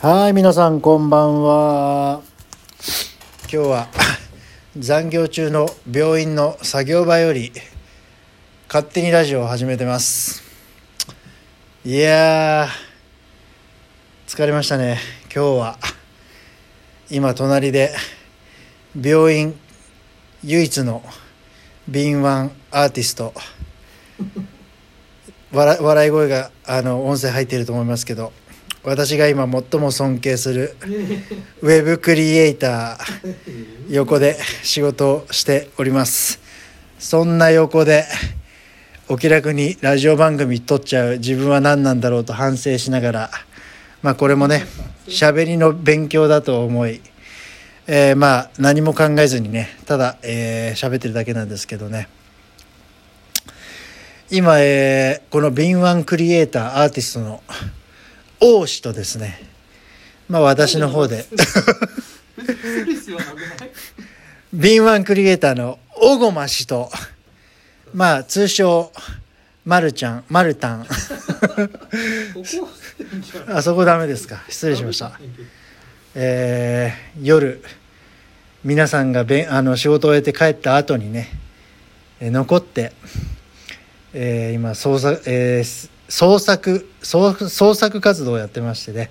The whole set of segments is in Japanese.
はい、皆さんこんばんは。今日は 残業中の病院の作業場より勝手にラジオを始めてます。いや、疲れましたね、今日は。今、隣で病院唯一の敏腕アーティスト、笑笑い声があの音声入っていると思いますけど私が今最も尊敬するウェブクリエイター横で仕事をしております。そんな横でお気楽にラジオ番組撮っちゃう自分は何なんだろうと反省しながらまあこれもね喋りの勉強だと思い、えーまあ何も考えずにねただ、えー喋ってるだけなんですけどね。今、えーこの敏腕クリエイターアーティストの王氏とですねまあ私の方で。敏腕クリエイターの小駒氏とまあ通称まるちゃんまるたん。あそこダメですか。失礼しました。えー夜皆さんがべんあの仕事を終えて帰った後にね、えー残って、えー今創作、えー創作創創作活動をやってましてね、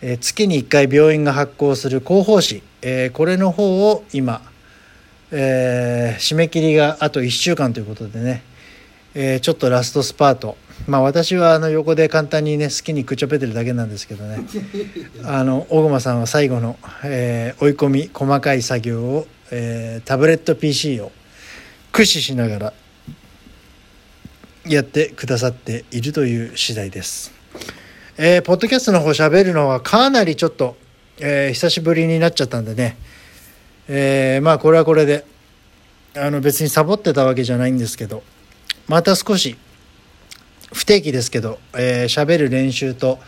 えー月に1回病院が発行する広報誌、えーこれの方を今、えー締め切りがあと1週間ということでね、えーちょっとラストスパート。まあ私はあの横で簡単にね好きにくちょぺてるだけなんですけどね。あの小駒さんは最後の、えー追い込み細かい作業を、えータブレット PC を駆使しながらやってくださっているという次第です。えーポッドキャストの方喋るのはかなりちょっと、えー久しぶりになっちゃったんでね、えーまあこれはこれであの別にサボってたわけじゃないんですけどまた少し不定期ですけどえー喋、る練習と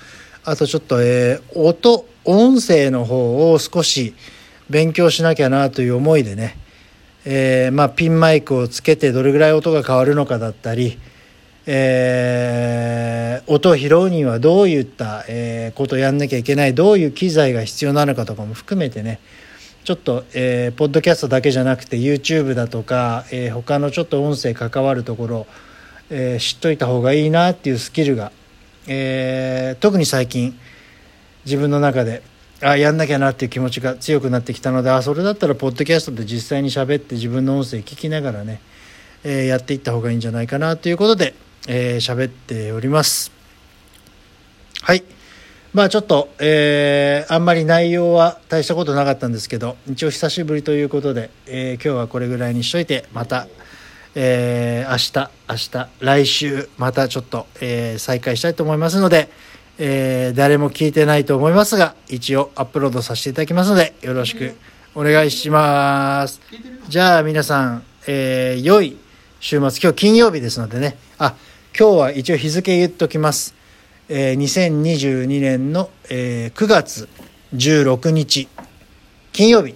あとちょっと、えー音音声の方を少し勉強しなきゃなという思いでね、えーまあ、ピンマイクをつけてどれぐらい音が変わるのかだったり、えー音を拾うにはどういった、えーことをやんなきゃいけないどういう機材が必要なのかとかも含めてねちょっと、えーポッドキャストだけじゃなくて YouTube だとか、えー他のちょっと音声関わるところ、えー知っといた方がいいなっていうスキルが、えー特に最近自分の中であやんなきゃなっていう気持ちが強くなってきたのであそれだったらポッドキャストで実際に喋って自分の音声聞きながらね、えーやっていった方がいいんじゃないかなということでえー喋、っております。はい。まあちょっと、えーあんまり内容は大したことなかったんですけど一応久しぶりということで、えー今日はこれぐらいにしといてまたえー明日明日来週またちょっと、えー再開したいと思いますので、えー誰も聞いてないと思いますが一応アップロードさせていただきますのでよろしくお願いします。じゃあ皆さん、えー良い週末今日金曜日ですのでね。あ今日は一応日付言っときます、えー2022年の、えー9月16日金曜日。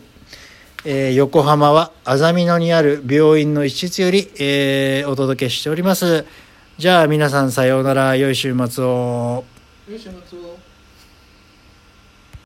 えー横浜はあざみ野にある病院の一室より、えーお届けしております。じゃあ皆さんさようなら。良い週末を。よいしょ松尾